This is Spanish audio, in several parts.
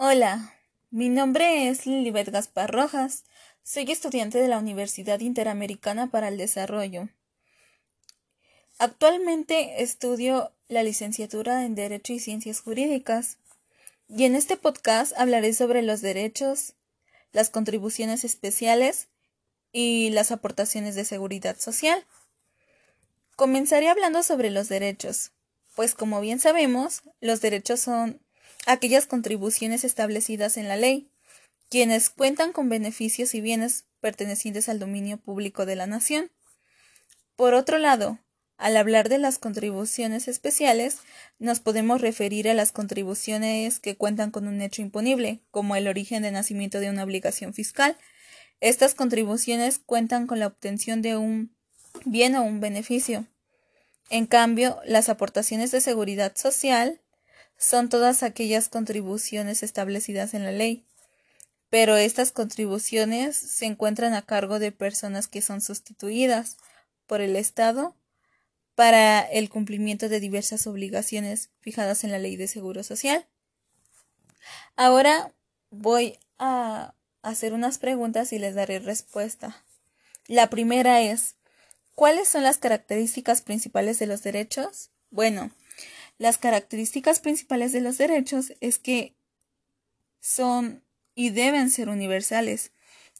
Hola, mi nombre es Lilibet Gaspar Rojas. Soy estudiante de la Universidad Interamericana para el Desarrollo. Actualmente estudio la licenciatura en Derecho y Ciencias Jurídicas y en este podcast hablaré sobre los derechos, las contribuciones especiales y las aportaciones de seguridad social. Comenzaré hablando sobre los derechos, pues como bien sabemos, los derechos son aquellas contribuciones establecidas en la ley, quienes cuentan con beneficios y bienes pertenecientes al dominio público de la nación. Por otro lado, al hablar de las contribuciones especiales, nos podemos referir a las contribuciones que cuentan con un hecho imponible, como el origen de nacimiento de una obligación fiscal. Estas contribuciones cuentan con la obtención de un bien o un beneficio. En cambio, las aportaciones de seguridad social son todas aquellas contribuciones establecidas en la ley, pero estas contribuciones se encuentran a cargo de personas que son sustituidas por el Estado para el cumplimiento de diversas obligaciones fijadas en la ley de seguro social. Ahora voy a hacer unas preguntas y les daré respuesta. La primera es, ¿Cuáles son las características principales de los derechos? Bueno, las características principales de los derechos es que son y deben ser universales,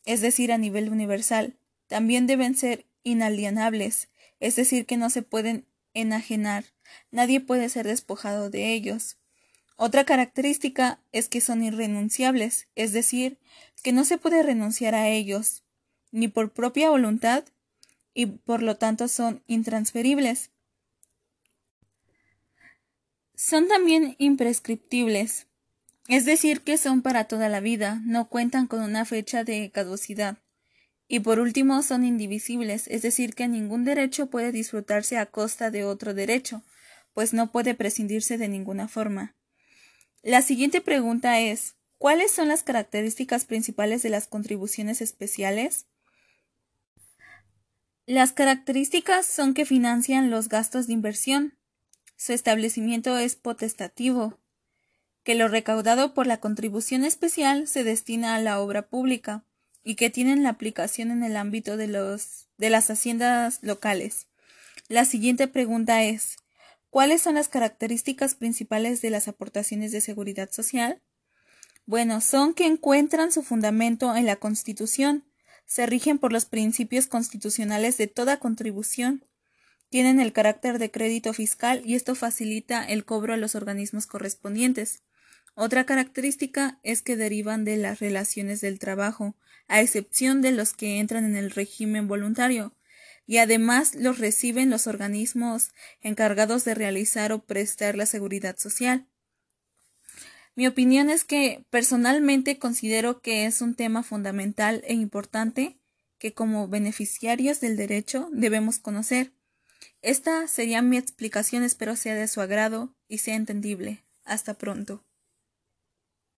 es decir, a nivel universal. También deben ser inalienables, es decir, que no se pueden enajenar. Nadie puede ser despojado de ellos. Otra característica es que son irrenunciables, es decir, que no se puede renunciar a ellos, ni por propia voluntad y por lo tanto son intransferibles. Son también imprescriptibles, es decir, que son para toda la vida, no cuentan con una fecha de caducidad. Y por último, son indivisibles, es decir, que ningún derecho puede disfrutarse a costa de otro derecho, pues no puede prescindirse de ninguna forma. La siguiente pregunta es ¿Cuáles son las características principales de las contribuciones especiales? Las características son que financian los gastos de inversión. Su establecimiento es potestativo, que lo recaudado por la contribución especial se destina a la obra pública y que tienen la aplicación en el ámbito de, los, de las haciendas locales. La siguiente pregunta es ¿Cuáles son las características principales de las aportaciones de seguridad social? Bueno, son que encuentran su fundamento en la Constitución, se rigen por los principios constitucionales de toda contribución, tienen el carácter de crédito fiscal y esto facilita el cobro a los organismos correspondientes. Otra característica es que derivan de las relaciones del trabajo, a excepción de los que entran en el régimen voluntario, y además los reciben los organismos encargados de realizar o prestar la seguridad social. Mi opinión es que personalmente considero que es un tema fundamental e importante que como beneficiarios del derecho debemos conocer. Esta sería mi explicación, espero sea de su agrado y sea entendible. Hasta pronto.